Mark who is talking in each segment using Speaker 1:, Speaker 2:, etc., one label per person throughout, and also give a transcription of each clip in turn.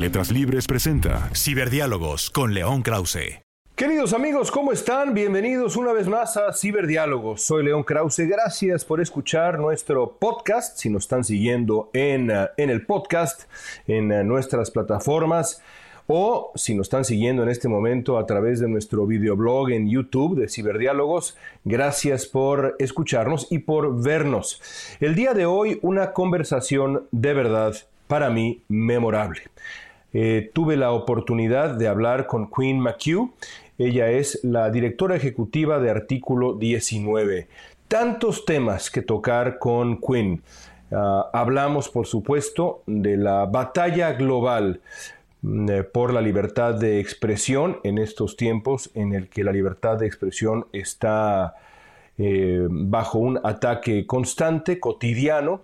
Speaker 1: Letras Libres presenta Ciberdiálogos con León Krause.
Speaker 2: Queridos amigos, ¿cómo están? Bienvenidos una vez más a Ciberdiálogos. Soy León Krause. Gracias por escuchar nuestro podcast. Si nos están siguiendo en, uh, en el podcast, en uh, nuestras plataformas, o si nos están siguiendo en este momento a través de nuestro videoblog en YouTube de Ciberdiálogos, gracias por escucharnos y por vernos. El día de hoy una conversación de verdad para mí memorable. Eh, tuve la oportunidad de hablar con Queen McHugh. Ella es la directora ejecutiva de Artículo 19. Tantos temas que tocar con Queen. Ah, hablamos, por supuesto, de la batalla global mm, eh, por la libertad de expresión en estos tiempos en el que la libertad de expresión está eh, bajo un ataque constante, cotidiano.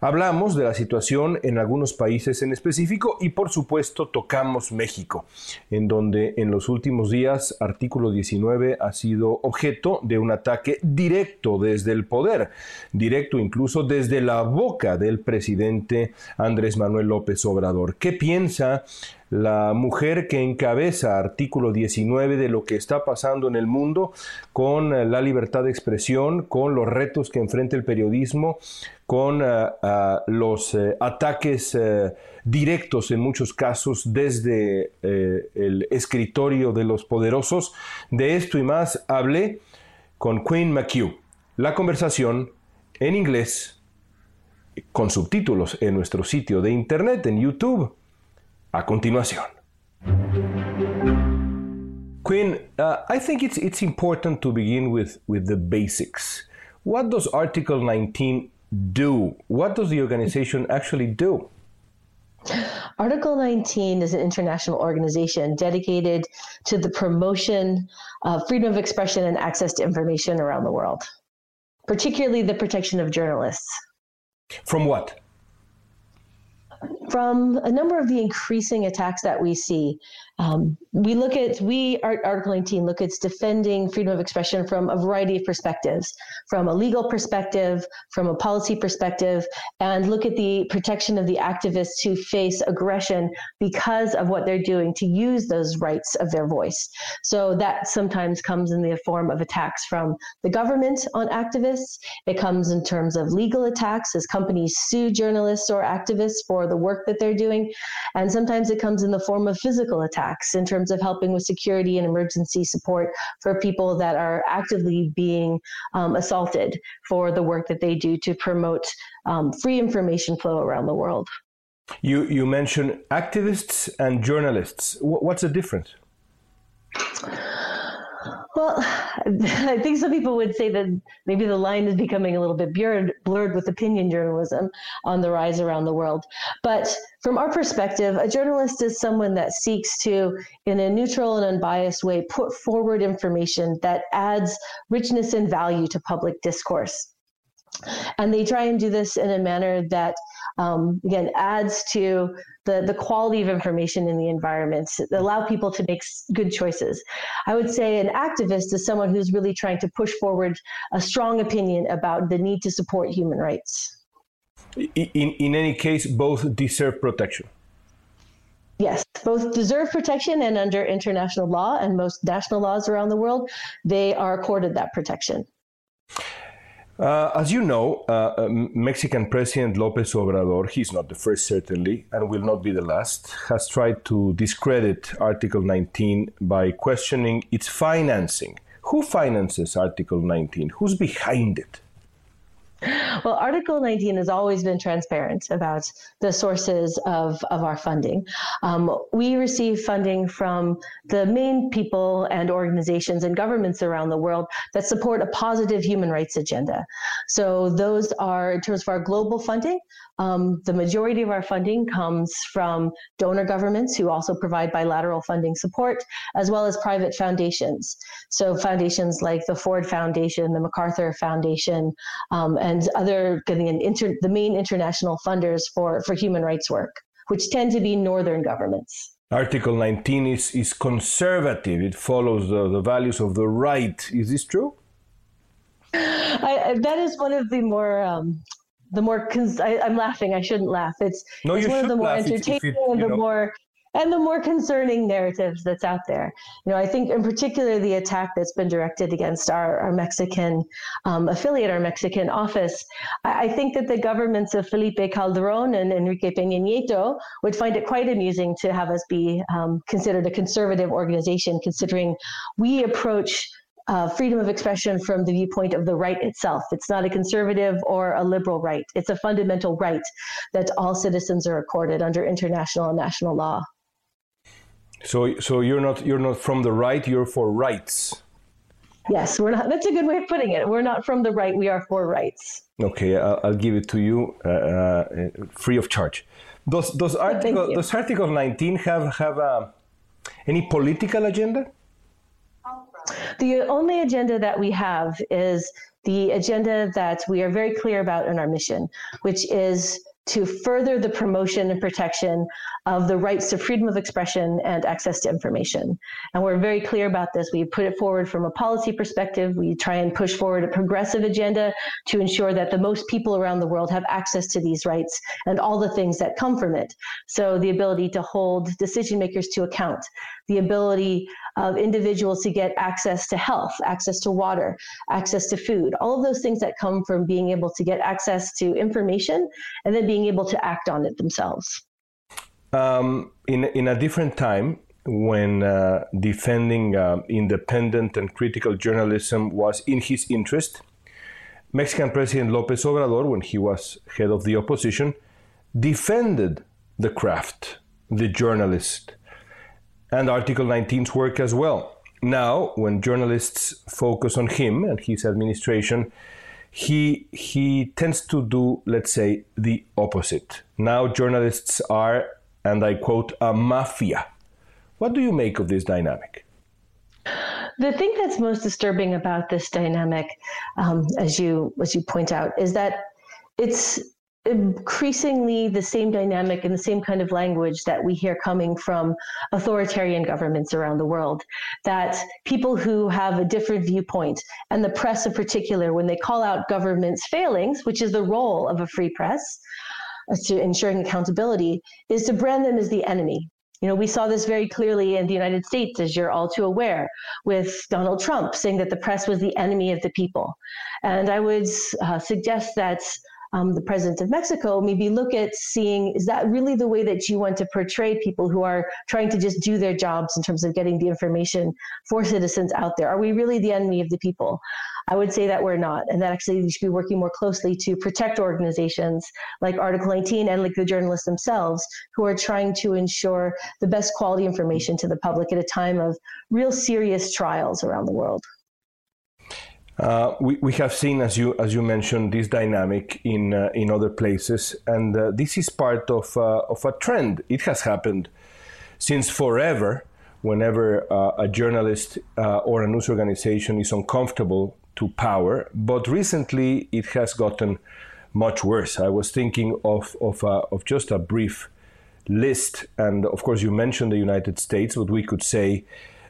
Speaker 2: Hablamos de la situación en algunos países en específico y por supuesto tocamos México, en donde en los últimos días artículo 19 ha sido objeto de un ataque directo desde el poder, directo incluso desde la boca del presidente Andrés Manuel López Obrador. ¿Qué piensa la mujer que encabeza artículo 19 de lo que está pasando en el mundo con eh, la libertad de expresión, con los retos que enfrenta el periodismo, con uh, los uh, ataques directos en muchos casos desde el escritorio de los poderosos. De esto y más hablé con Queen McHugh. La conversación en inglés con subtítulos en nuestro sitio de internet en YouTube a continuación. Quinn, uh, I think it's, it's important to begin with, with the basics. What does Article 19 do? What does the organization actually do?
Speaker 3: Article 19 is an international organization dedicated to the promotion of freedom of expression and access to information around the world, particularly the protection of journalists.
Speaker 2: From what?
Speaker 3: From a number of the increasing attacks that we see, um, we look at we article 19 look at defending freedom of expression from a variety of perspectives from a legal perspective from a policy perspective and look at the protection of the activists who face aggression because of what they're doing to use those rights of their voice. So that sometimes comes in the form of attacks from the government on activists. It comes in terms of legal attacks as companies sue journalists or activists for the work that they're doing. And sometimes it comes in the form of physical attacks in terms of helping with security and emergency support for people that are actively being um, assaulted for the work that they do to promote um, free information flow around the world.
Speaker 2: You, you mentioned activists and journalists. What's the difference?
Speaker 3: Well, I think some people would say that maybe the line is becoming a little bit blurred, blurred with opinion journalism on the rise around the world. But from our perspective, a journalist is someone that seeks to, in a neutral and unbiased way, put forward information that adds richness and value to public discourse. And they try and do this in a manner that, um, again, adds to the, the quality of information in the environment, allow people to make good choices. I would say an activist is someone who's really trying to push forward a strong opinion about the need to support human rights.
Speaker 2: In, in any case, both deserve protection.
Speaker 3: Yes, both deserve protection and under international law and most national laws around the world, they are accorded that protection.
Speaker 2: Uh, as you know, uh, um, Mexican President Lopez Obrador, he's not the first certainly, and will not be the last, has tried to discredit Article 19 by questioning its financing. Who finances Article 19? Who's behind it?
Speaker 3: Well, Article 19 has always been transparent about the sources of, of our funding. Um, we receive funding from the main people and organizations and governments around the world that support a positive human rights agenda. So, those are, in terms of our global funding, um, the majority of our funding comes from donor governments who also provide bilateral funding support, as well as private foundations. So, foundations like the Ford Foundation, the MacArthur Foundation, um, and other inter, the main international funders for, for human rights work, which tend to be northern governments.
Speaker 2: Article 19 is, is conservative, it follows the, the values of the right. Is this true?
Speaker 3: I, that is one of the more um, the more cons- I, am laughing. I shouldn't laugh. It's,
Speaker 2: no,
Speaker 3: it's
Speaker 2: one
Speaker 3: of the more
Speaker 2: entertaining
Speaker 3: and the know. more and the more concerning narratives that's out there. You know, I think in particular the attack that's been directed against our, our Mexican um, affiliate, our Mexican office. I, I, think that the governments of Felipe Calderon and Enrique Peña Nieto would find it quite amusing to have us be um, considered a conservative organization, considering we approach uh, freedom of expression from the viewpoint of the right itself. It's not a conservative or a liberal right. It's a fundamental right that all citizens are accorded under international and national law.
Speaker 2: So, so you're not you're not from the right. You're for rights.
Speaker 3: Yes, we're not. That's a good way of putting it. We're not from the right. We are for rights.
Speaker 2: Okay, I'll, I'll give it to you uh, uh, free of charge. Does does article does Article 19 have have uh, any political agenda?
Speaker 3: The only agenda that we have is the agenda that we are very clear about in our mission, which is to further the promotion and protection of the rights to freedom of expression and access to information. And we're very clear about this. We put it forward from a policy perspective. We try and push forward a progressive agenda to ensure that the most people around the world have access to these rights and all the things that come from it. So the ability to hold decision makers to account, the ability of individuals to get access to health, access to water, access to food, all of those things that come from being able to get access to information and then being able to act on it themselves.
Speaker 2: Um, in, in a different time, when uh, defending uh, independent and critical journalism was in his interest, Mexican President Lopez Obrador, when he was head of the opposition, defended the craft, the journalist, and Article 19's work as well. Now, when journalists focus on him and his administration, he he tends to do, let's say, the opposite. Now journalists are, and I quote, a mafia. What do you make of this dynamic?
Speaker 3: The thing that's most disturbing about this dynamic, um, as you as you point out, is that it's increasingly the same dynamic and the same kind of language that we hear coming from authoritarian governments around the world. That people who have a different viewpoint, and the press in particular, when they call out government's failings, which is the role of a free press, to ensuring accountability, is to brand them as the enemy. You know, we saw this very clearly in the United States, as you're all too aware, with Donald Trump saying that the press was the enemy of the people. And I would uh, suggest that um, the president of Mexico, maybe look at seeing is that really the way that you want to portray people who are trying to just do their jobs in terms of getting the information for citizens out there? Are we really the enemy of the people? I would say that we're not, and that actually we should be working more closely to protect organizations like Article 19 and like the journalists themselves who are trying to ensure the best quality information to the public at a time of real serious trials around the world.
Speaker 2: Uh, we, we have seen, as you as you mentioned, this dynamic in uh, in other places, and uh, this is part of uh, of a trend. It has happened since forever. Whenever uh, a journalist or a news organization is uncomfortable to power, but recently it has gotten much worse. I was thinking of of of just a brief list, and of course you mentioned the United States, but we could say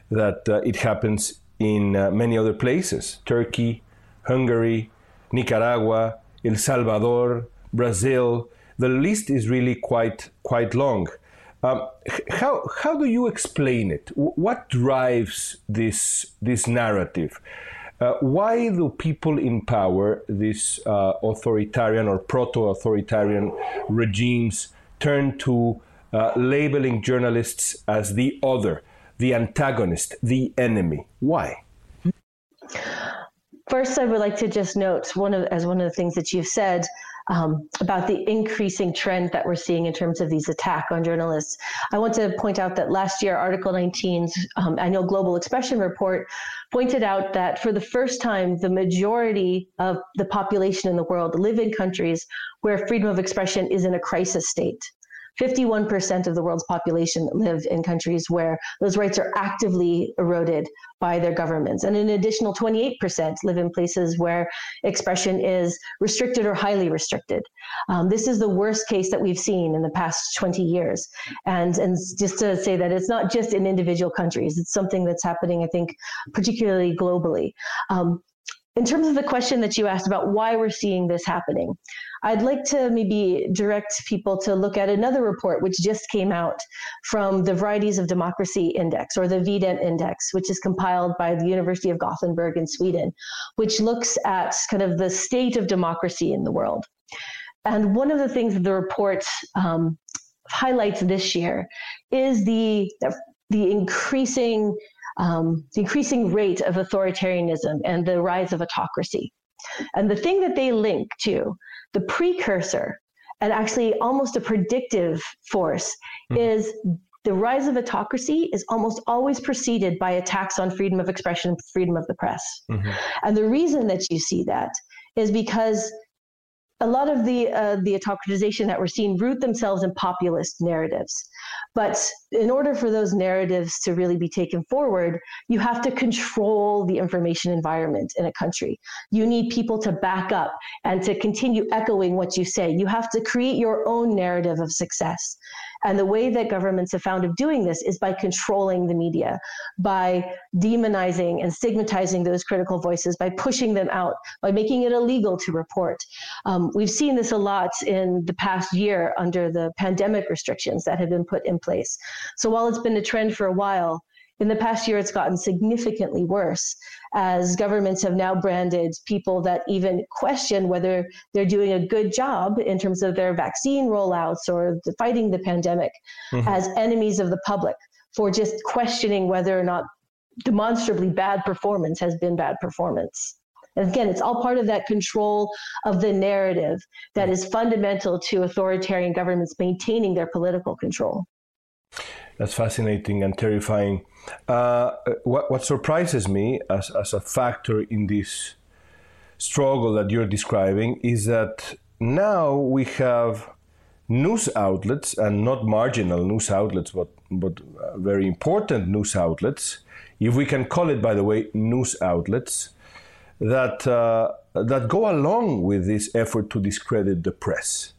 Speaker 2: that it happens in uh, many other places Turkey, Hungary, Nicaragua, El Salvador, Brazil. The list is really quite, quite long. Um, how, how do you explain it? What drives this, this narrative? Uh, why do people in power, these uh, authoritarian or proto authoritarian regimes, turn to uh, labeling journalists as the other? The antagonist, the enemy. Why?
Speaker 3: first, I would like to just note one of as one of the things that you've said um, about the increasing trend that we're seeing in terms of these attack on journalists. I want to point out that last year, Article 19's um, annual Global Expression Report pointed out that for the first time, the majority of the population in the world live in countries where freedom of expression is in a crisis state. 51% of the world's population live in countries where those rights are actively eroded by their governments. And an additional 28% live in places where expression is restricted or highly restricted. Um, this is the worst case that we've seen in the past 20 years. And, and just to say that it's not just in individual countries, it's something that's happening, I think, particularly globally. Um, in terms of the question that you asked about why we're seeing this happening, I'd like to maybe direct people to look at another report which just came out from the Varieties of Democracy Index or the VDEM Index, which is compiled by the University of Gothenburg in Sweden, which looks at kind of the state of democracy in the world. And one of the things that the report um, highlights this year is the the increasing um, the increasing rate of authoritarianism and the rise of autocracy. And the thing that they link to, the precursor, and actually almost a predictive force, mm-hmm. is the rise of autocracy is almost always preceded by attacks on freedom of expression, freedom of the press. Mm-hmm. And the reason that you see that is because a lot of the uh, the autocratization that we're seeing root themselves in populist narratives. But in order for those narratives to really be taken forward, you have to control the information environment in a country. You need people to back up and to continue echoing what you say. You have to create your own narrative of success. And the way that governments have found of doing this is by controlling the media, by demonizing and stigmatizing those critical voices, by pushing them out, by making it illegal to report. Um, we've seen this a lot in the past year under the pandemic restrictions that have been put in place. So while it's been a trend for a while, in the past year, it's gotten significantly worse as governments have now branded people that even question whether they're doing a good job in terms of their vaccine rollouts or the fighting the pandemic mm-hmm. as enemies of the public for just questioning whether or not demonstrably bad performance has been bad performance. And again, it's all part of that control of the narrative that is fundamental to authoritarian governments maintaining their political control.
Speaker 2: That's fascinating and terrifying. Uh, what, what surprises me as, as a factor in this struggle that you're describing is that now we have news outlets and not marginal news outlets, but, but uh, very important news outlets, if we can call it, by the way, news outlets, that, uh, that go along with this effort to discredit the press.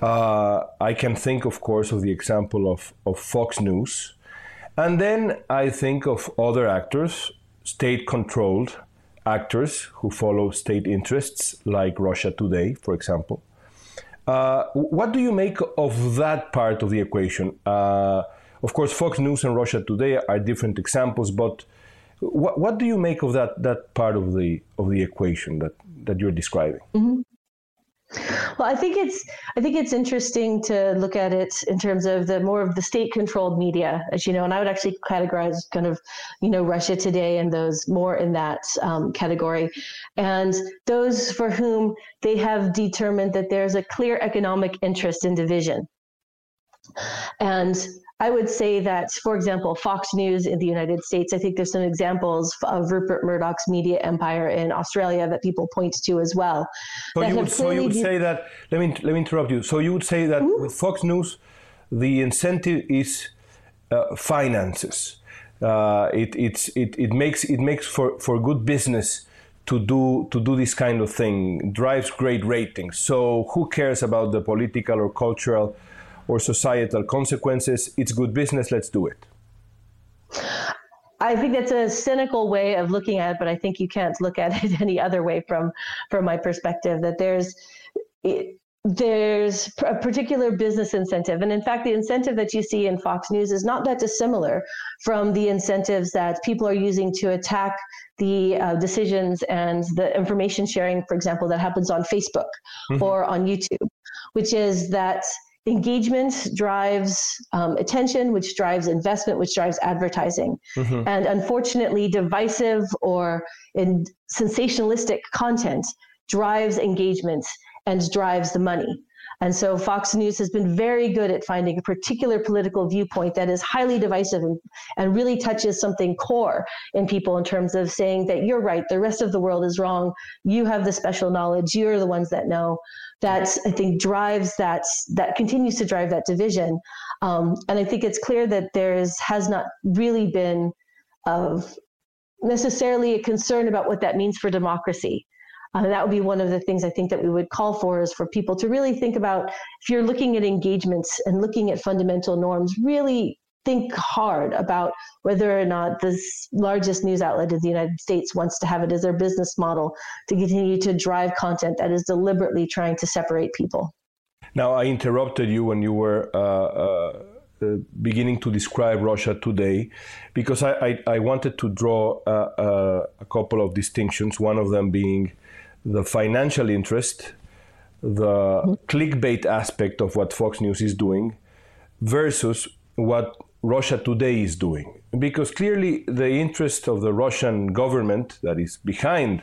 Speaker 2: Uh, I can think, of course, of the example of, of Fox News. And then I think of other actors, state controlled actors who follow state interests, like Russia Today, for example. Uh, what do you make of that part of the equation? Uh, of course, Fox News and Russia Today are different examples, but what, what do you make of that, that part of the, of the equation that, that you're describing?
Speaker 3: Mm-hmm. Well, I think it's I think it's interesting to look at it in terms of the more of the state-controlled media, as you know, and I would actually categorize kind of, you know, Russia Today and those more in that um, category, and those for whom they have determined that there's a clear economic interest in division, and I would say that, for example, Fox News in the United States, I think there's some examples of Rupert Murdoch's media empire in Australia that people point to as well.
Speaker 2: So, you would, so you would, say that, let me, let me interrupt you. So you would say that mm-hmm. with Fox News, the incentive is uh, finances. Uh, it, it's, it, it makes, it makes for, for good business to do to do this kind of thing drives great ratings so who cares about the political or cultural or societal consequences. It's good business, let's do it.
Speaker 3: I think that's a cynical way of looking at it, but I think you can't look at it any other way from from my perspective. That there's there's a particular business incentive, and in fact, the incentive that you see in Fox News is not that dissimilar from the incentives that people are using to attack the uh, decisions and the information sharing, for example, that happens on Facebook mm-hmm. or on YouTube, which is that engagement drives um, attention, which drives investment, which drives advertising. Mm-hmm. And unfortunately, divisive or in sensationalistic content drives engagement and drives the money. And so Fox News has been very good at finding a particular political viewpoint that is highly divisive and, and really touches something core in people in terms of saying that you're right, the rest of the world is wrong, you have the special knowledge, you're the ones that know. That I think drives that that continues to drive that division. Um, and I think it's clear that there's has not really been of necessarily a concern about what that means for democracy. Uh, that would be one of the things I think that we would call for is for people to really think about if you're looking at engagements and looking at fundamental norms, really think hard about whether or not this largest news outlet in the United States wants to have it as their business model to continue to drive content that is deliberately trying to separate people.
Speaker 2: Now, I interrupted you when you were. Uh, uh, uh beginning to describe Russia today, because I, I, I wanted to draw uh, uh, a couple of distinctions. One of them being the financial interest, the clickbait aspect of what Fox News is doing, versus what Russia Today is doing. Because clearly, the interest of the Russian government that is behind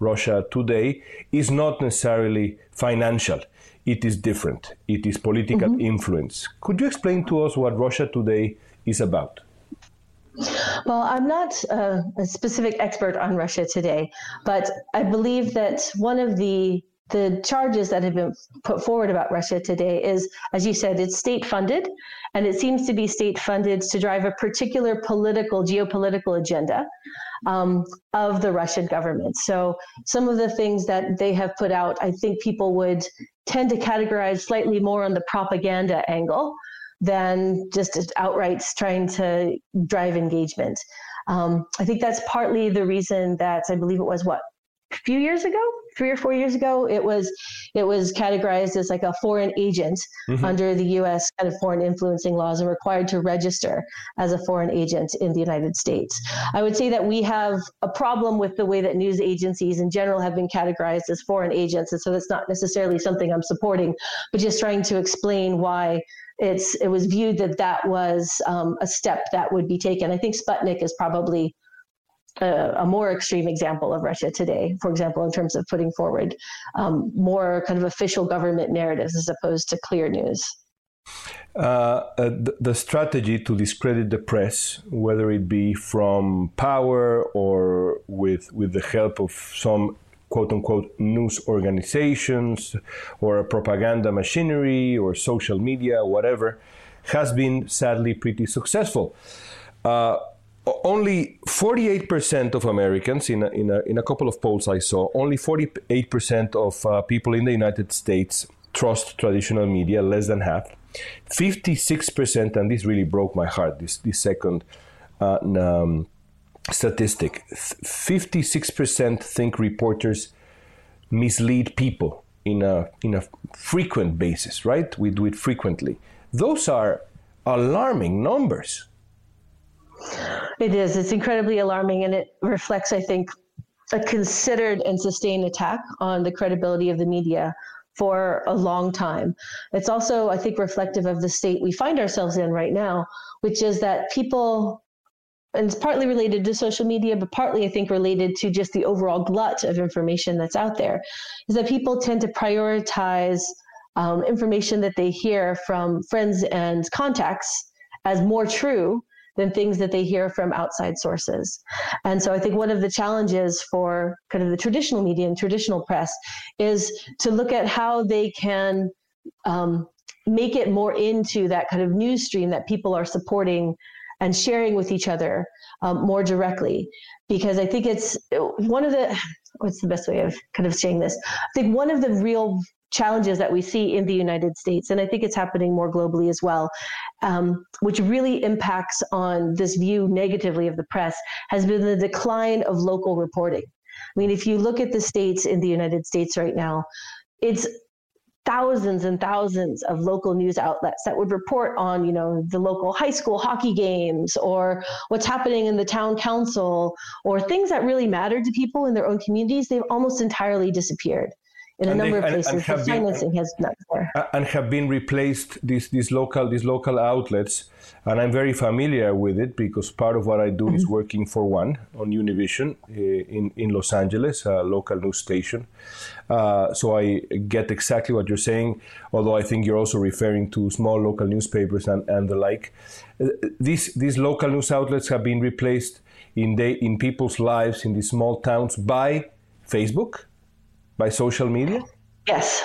Speaker 2: Russia Today is not necessarily financial. It is different. It is political mm-hmm. influence. Could you explain to us what Russia Today is about?
Speaker 3: Well, I'm not uh, a specific expert on Russia today, but I believe that one of the the charges that have been put forward about Russia today is, as you said, it's state funded, and it seems to be state funded to drive a particular political, geopolitical agenda um, of the Russian government. So, some of the things that they have put out, I think people would tend to categorize slightly more on the propaganda angle than just outright trying to drive engagement. Um, I think that's partly the reason that I believe it was what few years ago, three or four years ago, it was it was categorized as like a foreign agent mm-hmm. under the U.S. kind of foreign influencing laws and required to register as a foreign agent in the United States. I would say that we have a problem with the way that news agencies in general have been categorized as foreign agents, and so that's not necessarily something I'm supporting, but just trying to explain why it's it was viewed that that was um, a step that would be taken. I think Sputnik is probably a, more extreme example of Russia today, for example, in terms of putting forward um, more kind of official government narratives as opposed to clear news.
Speaker 2: Uh, uh, the, strategy to discredit the press, whether it be from power or with with the help of some quote unquote news organizations or a propaganda machinery or social media, whatever, has been sadly pretty successful. Uh, only 48% of Americans, in a, in, a, in a couple of polls I saw, only 48% of uh, people in the United States trust traditional media, less than half. 56%, and this really broke my heart, this, this second uh, um, statistic 56% think reporters mislead people in a, in a frequent basis, right? We do it frequently. Those are alarming numbers.
Speaker 3: It is. It's incredibly alarming, and it reflects, I think, a considered and sustained attack on the credibility of the media for a long time. It's also, I think, reflective of the state we find ourselves in right now, which is that people and it's partly related to social media, but partly I think related to just the overall glut of information that's out there, is that people tend to prioritize um, information that they hear from friends and contacts as more true than things that they hear from outside sources. And so I think one of the challenges for kind of the traditional media and traditional press is to look at how they can um, make it more into that kind of news stream that people are supporting and sharing with each other um, more directly because i think it's one of the what's the best way of kind of saying this i think one of the real challenges that we see in the united states and i think it's happening more globally as well um, which really impacts on this view negatively of the press has been the decline of local reporting. I mean if you look at the states in the united states right now it's thousands and thousands of local news outlets that would report on, you know, the local high school hockey games or what's happening in the town council or things that really mattered to people in their own communities, they've almost entirely disappeared in a and number they, of places. The financing been, has not there.
Speaker 2: And have been replaced these these local these local outlets, and I'm very familiar with it because part of what I do mm-hmm. is working for one on Univision uh, in in Los Angeles, a local news station. Uh, so I get exactly what you're saying, although I think you're also referring to small local newspapers and, and the like. Uh, these these local news outlets have been replaced in they in people's lives in these small towns by Facebook by social media?
Speaker 3: Yes.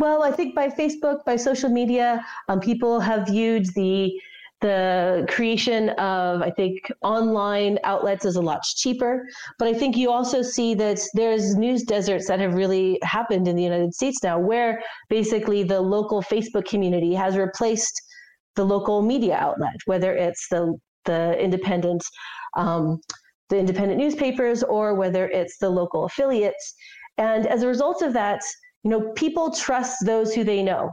Speaker 3: Well, I think by Facebook, by social media, um, people have viewed the the creation of i think online outlets is a lot cheaper but i think you also see that there's news deserts that have really happened in the united states now where basically the local facebook community has replaced the local media outlet whether it's the the independent um, the independent newspapers or whether it's the local affiliates and as a result of that, you know, people trust those who they know.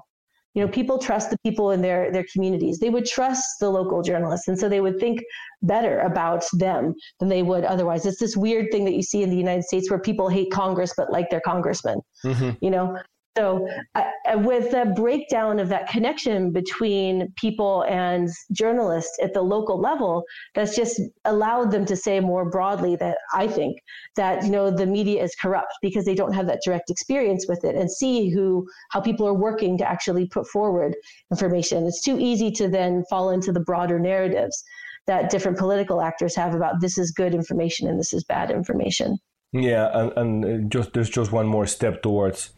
Speaker 3: You know, people trust the people in their their communities. They would trust the local journalists, and so they would think better about them than they would otherwise. It's this weird thing that you see in the United States where people hate Congress but like their congressman. Mm-hmm. You know, so, uh, with the breakdown of that connection between people and journalists at the local level, that's just allowed them to say more broadly that I think that you know the media is corrupt because they don't have that direct experience with it and see who how people are working to actually put forward information. It's too easy to then fall into the broader narratives that different political actors have about this is good information and this is bad information.
Speaker 2: Yeah, and, and just there's just one more step towards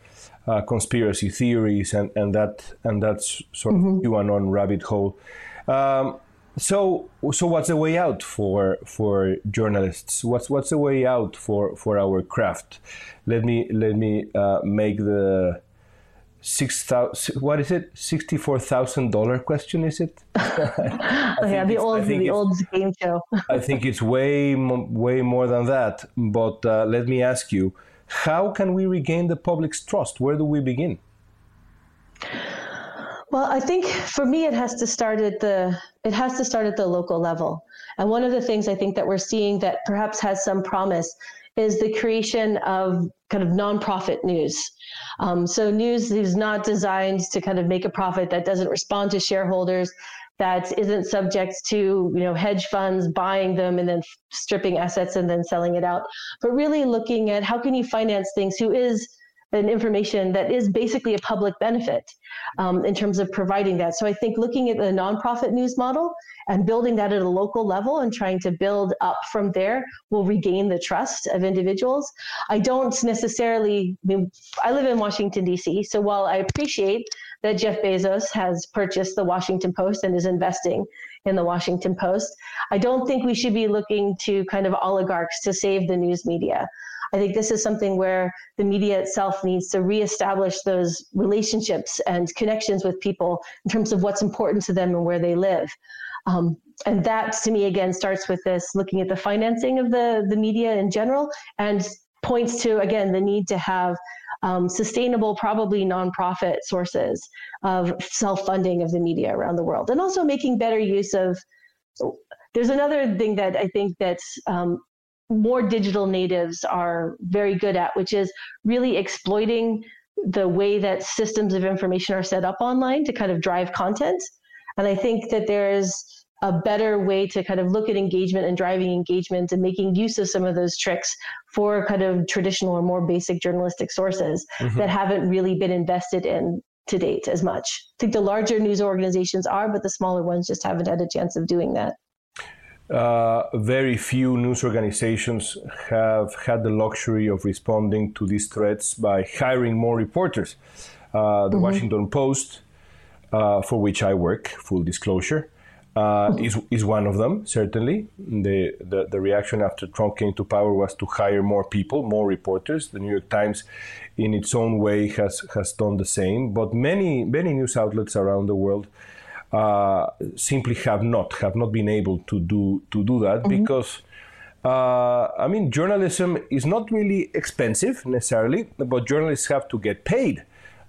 Speaker 2: uh, conspiracy theories and, and that and that's sort of mm-hmm. QAnon rabbit hole. Um, so so what's the way out for for journalists? What's what's the way out for for our craft? Let me let me uh, make the six thousand. What is it? Sixty four thousand dollar question? Is it?
Speaker 3: yeah, the old the old game show.
Speaker 2: I think it's way way more than that. But uh, let me ask you how can we regain the public's trust? Where do we begin?
Speaker 3: Well, I think for me, it has to start at the it has to start at the local level. And one of the things I think that we're seeing that perhaps has some promise is the creation of kind of nonprofit news. Um, so news is not designed to kind of make a profit that doesn't respond to shareholders, that isn't subject to you know hedge funds buying them and then stripping assets and then selling it out but really looking at how can you finance things who is an information that is basically a public benefit um, in terms of providing that. So I think looking at the nonprofit news model and building that at a local level and trying to build up from there will regain the trust of individuals. I don't necessarily, I, mean, I live in Washington, D.C., so while I appreciate that Jeff Bezos has purchased the Washington Post and is investing in the Washington Post. I don't think we should be looking to kind of oligarchs to save the news media. I think this is something where the media itself needs to reestablish those relationships and connections with people in terms of what's important to them and where they live. Um, and that to me again starts with this looking at the financing of the, the media in general and points to again the need to have um, sustainable, probably nonprofit sources of self funding of the media around the world, and also making better use of. There's another thing that I think that um, more digital natives are very good at, which is really exploiting the way that systems of information are set up online to kind of drive content. And I think that there's a better way to kind of look at engagement and driving engagement and making use of some of those tricks for kind of traditional or more basic journalistic sources mm-hmm. that haven't really been invested in to date as much. I think the larger news organizations are, but the smaller ones just haven't had a chance of doing that.
Speaker 2: Uh, very few news organizations have had the luxury of responding to these threats by hiring more reporters. Uh, the mm-hmm. Washington Post, uh, for which I work, full disclosure, uh, is is one of them. Certainly, the, the, the reaction after Trump came to power was to hire more people, more reporters. The New York Times, in its own way, has has done the same. But many many news outlets around the world uh, simply have not have not been able to do to do that mm-hmm. because. Uh, I mean, journalism is not really expensive necessarily, but journalists have to get paid.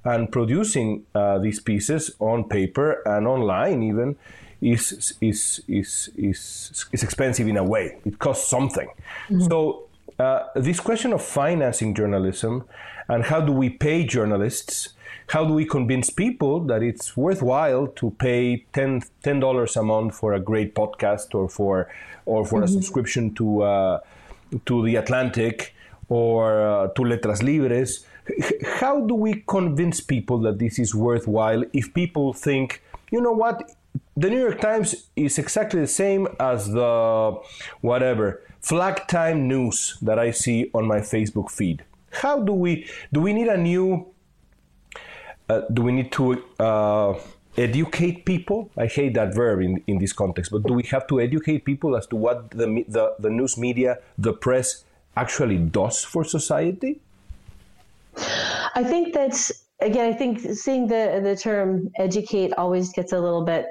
Speaker 2: And producing uh, these pieces on paper and online, even, is is is is is expensive in a way. It costs something. Mm-hmm. So uh, this question of financing journalism and how do we pay journalists how do we convince people that it's worthwhile to pay 10 dollars a month for a great podcast or for or for mm-hmm. a subscription to uh, to the Atlantic or uh, to Letras Libres? How do we convince people that this is worthwhile if people think, you know what, the New York Times is exactly the same as the whatever flag time news that I see on my Facebook feed? How do we do we need a new uh, do we need to uh, educate people? I hate that verb in, in this context, but do we have to educate people as to what the, the, the news media, the press, actually does for society?
Speaker 3: I think that's again. I think seeing the the term educate always gets a little bit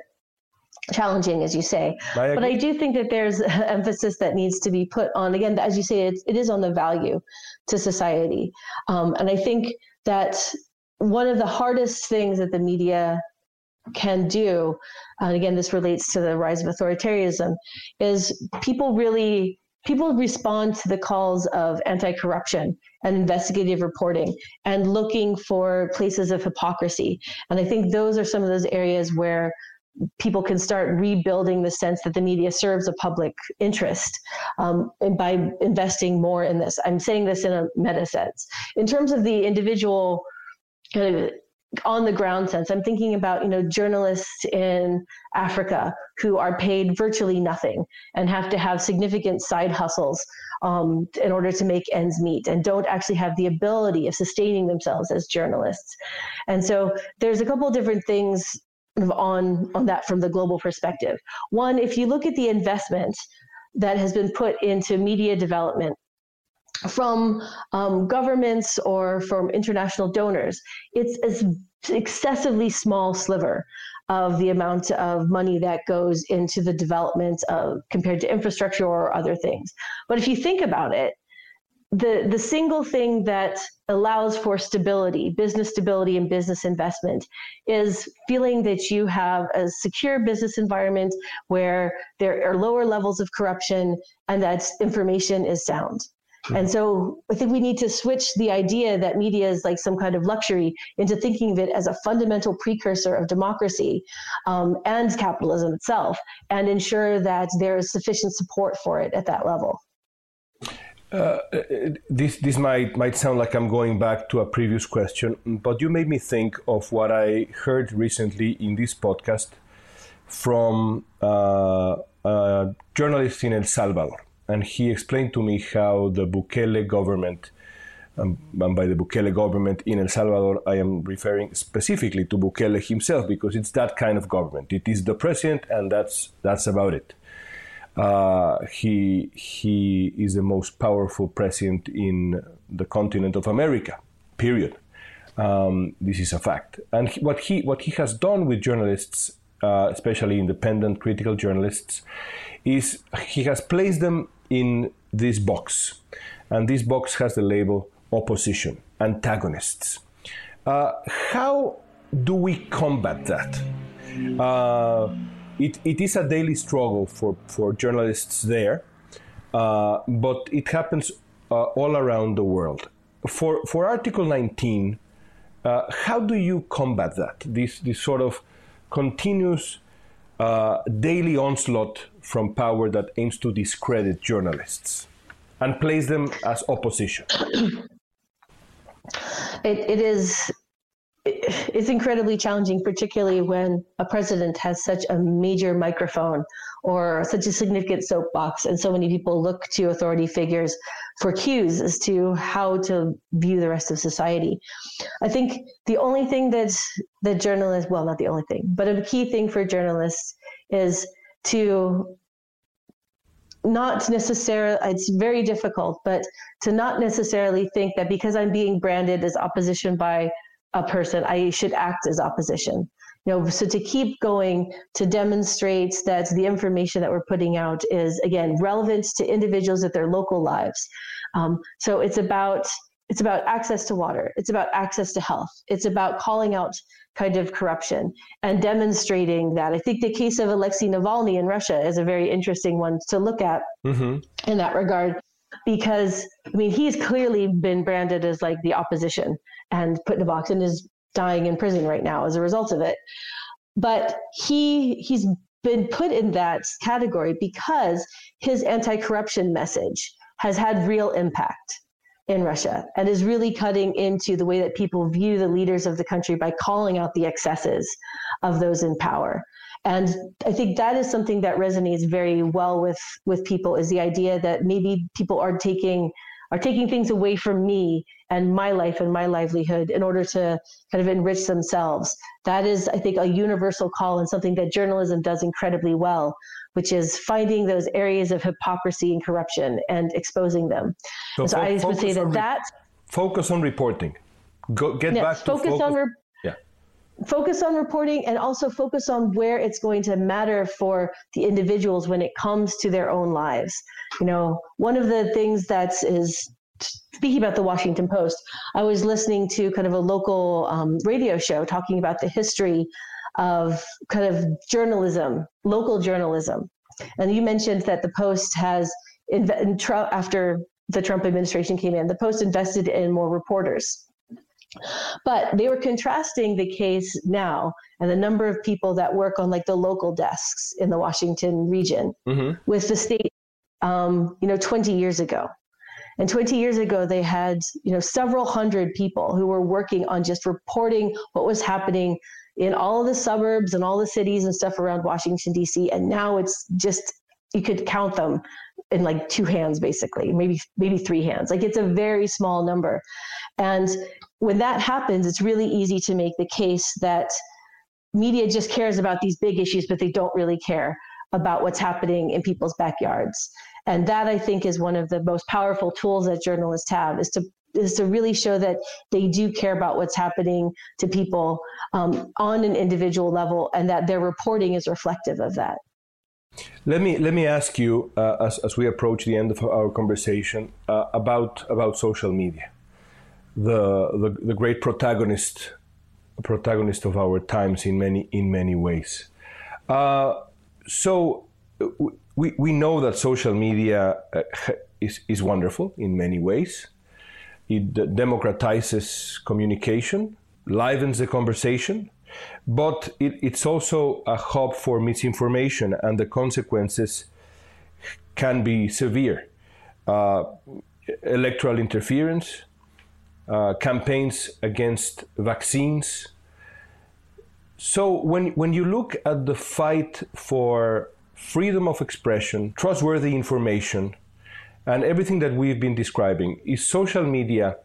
Speaker 3: challenging, as you say. I but I do think that there's emphasis that needs to be put on again, as you say, it, it is on the value to society, um, and I think that one of the hardest things that the media can do, and again, this relates to the rise of authoritarianism, is people really people respond to the calls of anti-corruption and investigative reporting and looking for places of hypocrisy. And I think those are some of those areas where people can start rebuilding the sense that the media serves a public interest um, by investing more in this. I'm saying this in a meta sense. In terms of the individual kind of on the ground sense. I'm thinking about, you know, journalists in Africa who are paid virtually nothing and have to have significant side hustles um, in order to make ends meet and don't actually have the ability of sustaining themselves as journalists. And so there's a couple of different things on on that from the global perspective. One, if you look at the investment that has been put into media development from um, governments or from international donors. It's an excessively small sliver of the amount of money that goes into the development of compared to infrastructure or other things. But if you think about it, the the single thing that allows for stability, business stability and business investment is feeling that you have a secure business environment where there are lower levels of corruption and that information is sound. And so I think we need to switch the idea that media is like some kind of luxury into thinking of it as a fundamental precursor of democracy um, and capitalism itself, and ensure that there is sufficient support for it at that level.
Speaker 2: Uh, this this might might sound like I'm going back to a previous question, but you made me think of what I heard recently in this podcast from uh, a journalist in El Salvador and he explained to me how the Bukele government, um, and by the Bukele government in El Salvador, I am referring specifically to Bukele himself because it's that kind of government. It is the president, and that's that's about it. Uh, he he is the most powerful president in the continent of America. Period. Um, this is a fact. And he, what he what he has done with journalists, uh, especially independent critical journalists, is he has placed them in this box. And this box has the label opposition, antagonists. Uh, how do we combat that? It, it is a daily struggle for, for journalists there, uh, but it happens uh, all around the world. For, for Article 19, uh, how do you combat that? This, this sort of continuous uh, daily onslaught from power that aims to discredit journalists and place them as opposition?
Speaker 3: It, it is it's incredibly challenging, particularly when a president has such a major microphone or such a significant soapbox, and so many people look to authority figures for cues as to how to view the rest of society. I think the only thing that the journalists, well, not the only thing, but a key thing for journalists is to not necessarily it's very difficult but to not necessarily think that because i'm being branded as opposition by a person i should act as opposition you know so to keep going to demonstrate that the information that we're putting out is again relevant to individuals at their local lives um, so it's about it's about access to water it's about access to health it's about calling out kind of corruption and demonstrating that. I think the case of Alexei Navalny in Russia is a very interesting one to look at mm-hmm. in that regard. Because I mean he's clearly been branded as like the opposition and put in a box and is dying in prison right now as a result of it. But he he's been put in that category because his anti-corruption message has had real impact in Russia and is really cutting into the way that people view the leaders of the country by calling out the excesses of those in power. And I think that is something that resonates very well with with people is the idea that maybe people are taking are taking things away from me and my life and my livelihood in order to kind of enrich themselves. That is, I think, a universal call and something that journalism does incredibly well, which is finding those areas of hypocrisy and corruption and exposing them. So, so I would say that that
Speaker 2: focus on reporting. Go get back to
Speaker 3: focus, focus on. Re- focus on reporting and also focus on where it's going to matter for the individuals when it comes to their own lives. You know, one of the things that is speaking about the Washington Post, I was listening to kind of a local um, radio show talking about the history of kind of journalism, local journalism. And you mentioned that the Post has, in, in, after the Trump administration came in, the Post invested in more reporters. But they were contrasting the case now and the number of people that work on like the local desks in the Washington region mm-hmm. with the state, um, you know, 20 years ago. And 20 years ago, they had, you know, several hundred people who were working on just reporting what was happening in all of the suburbs and all the cities and stuff around Washington, D.C. And now it's just, you could count them in like two hands, basically, maybe, maybe three hands. Like it's a very small number. And when that happens, it's really easy to make the case that media just cares about these big issues, but they don't really care about what's happening in people's backyards. And that I think is one of the most powerful tools that journalists have is to is to really show that they do care about what's happening to people um, on an individual level, and that their reporting is reflective of that.
Speaker 2: Let me let me ask you uh, as, as we approach the end of our conversation uh, about about social media the, the, the great protagonist protagonist of our times in many in many ways. Uh, so we, we know that social media uh, is, is wonderful in many ways. It democratizes communication, livens the conversation, but it, it's also a hub for misinformation, and the consequences can be severe. Uh, electoral interference, uh, campaigns against vaccines. So when when you look at the fight for freedom of expression, trustworthy information, and everything that we've been describing, is social media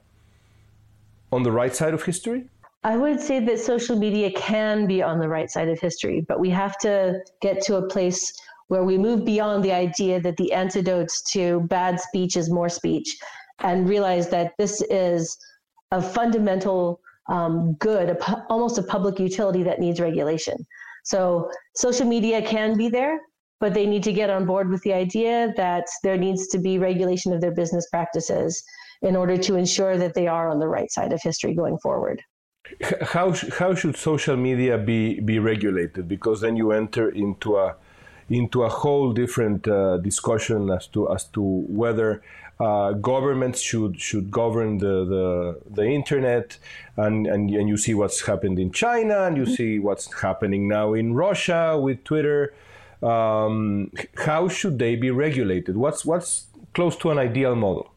Speaker 2: on the right side of history?
Speaker 3: I would say that social media can be on the right side of history, but we have to get to a place where we move beyond the idea that the antidotes to bad speech is more speech and realize that this is a fundamental um, good, a pu- almost a public utility that needs regulation. So social media can be there, but they need to get on board with the idea that there needs to be regulation of their business practices in order to ensure that they are on the right side of history going forward.
Speaker 2: How, how should social media be, be regulated? Because then you enter into a into a whole different uh, discussion as to as to whether uh, governments should should govern the, the, the internet and, and and you see what's happened in China and you mm-hmm. see what's happening now in Russia with Twitter. Um, how should they be regulated? What's what's close to an ideal model?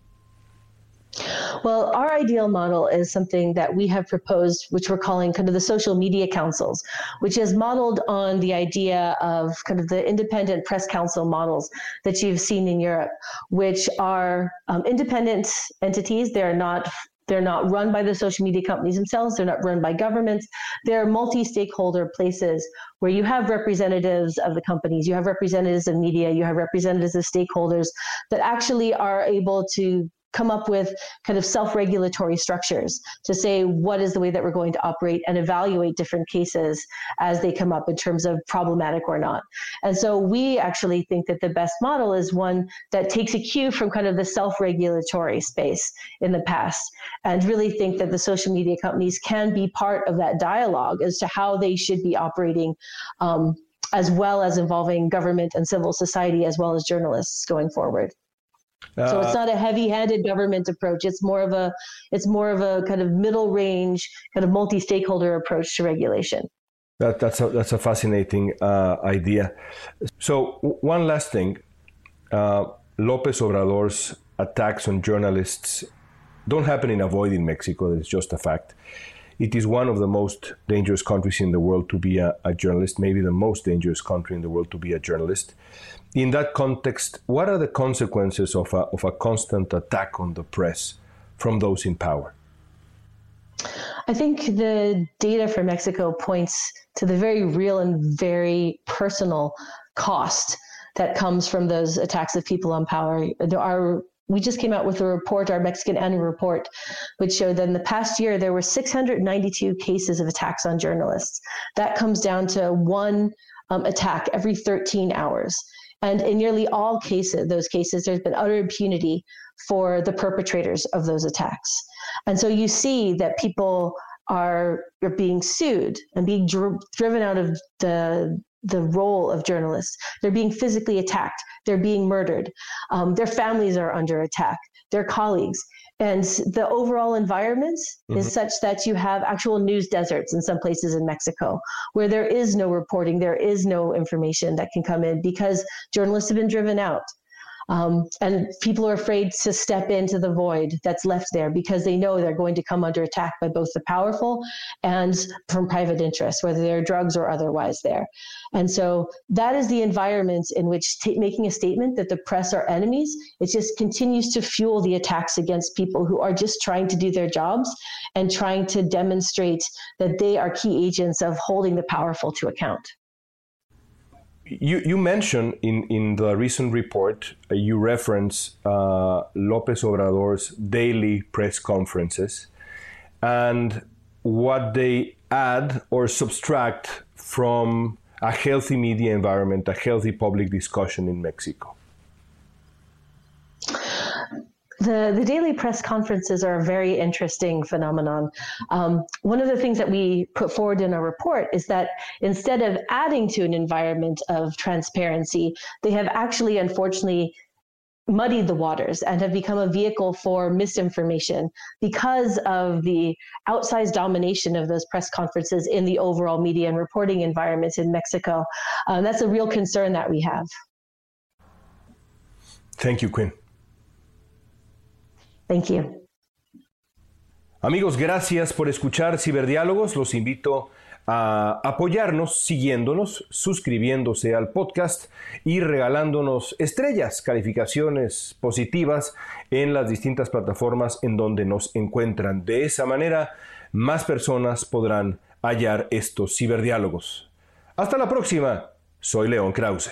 Speaker 3: Well, our ideal model is something that we have proposed, which we're calling kind of the social media councils, which is modeled on the idea of kind of the independent press council models that you've seen in Europe, which are um, independent entities. They're not they're not run by the social media companies themselves. They're not run by governments. They're multi-stakeholder places where you have representatives of the companies, you have representatives of media, you have representatives of stakeholders that actually are able to come up with kind of self-regulatory structures to say what is the way that we're going to operate and evaluate different cases as they come up in terms of problematic or not. And so we actually think that the best model is one that takes a cue from kind of the self-regulatory space in the past and really think that the social media companies can be part of that dialogue as to how they should be operating um, as well as involving government and civil society as well as journalists going forward. Uh, so it's not a heavy-handed government approach. It's more of a it's more of a kind of middle range, kind of multi-stakeholder approach to regulation.
Speaker 2: That, that's a, that's a fascinating uh, idea. So one last thing, uh, Lopez Obrador's attacks on journalists don't happen in a void in Mexico. It's just a fact. It is one of the most dangerous countries in the world to be a, a journalist, maybe the most dangerous country in the world to be a journalist. In that context, what are the consequences of a, of a constant attack on the press from those in power?
Speaker 3: I think the data for Mexico points to the very real and very personal cost that comes from those attacks of people on power. There are we just came out with a report, our Mexican annual report, which showed that in the past year there were 692 cases of attacks on journalists. That comes down to one um, attack every 13 hours. And in nearly all cases, those cases, there's been utter impunity for the perpetrators of those attacks. And so you see that people are, are being sued and being dr- driven out of the the role of journalists. They're being physically attacked. They're being murdered. Um, their families are under attack. Their colleagues. And the overall environment mm-hmm. is such that you have actual news deserts in some places in Mexico where there is no reporting, there is no information that can come in because journalists have been driven out. Um, and people are afraid to step into the void that's left there because they know they're going to come under attack by both the powerful and from private interests, whether they're drugs or otherwise there. And so that is the environment in which t- making a statement that the press are enemies, it just continues to fuel the attacks against people who are just trying to do their jobs and trying to demonstrate that they are key agents of holding the powerful to account
Speaker 2: you, you mentioned in, in the recent report, uh, you reference uh, Lopez Obrador's daily press conferences and what they add or subtract from a healthy media environment, a healthy public discussion in Mexico.
Speaker 3: The, the daily press conferences are a very interesting phenomenon. Um, one of the things that we put forward in our report is that instead of adding to an environment of transparency, they have actually, unfortunately, muddied the waters and have become a vehicle for misinformation because of the outsized domination of those press conferences in the overall media and reporting environment in Mexico. Um, that's a real concern that we have.
Speaker 2: Thank you, Quinn.
Speaker 3: Thank you.
Speaker 2: Amigos, gracias por escuchar Ciberdiálogos. Los invito a apoyarnos siguiéndonos, suscribiéndose al podcast y regalándonos estrellas, calificaciones positivas en las distintas plataformas en donde nos encuentran. De esa manera, más personas podrán hallar estos ciberdiálogos. Hasta la próxima. Soy León Krause.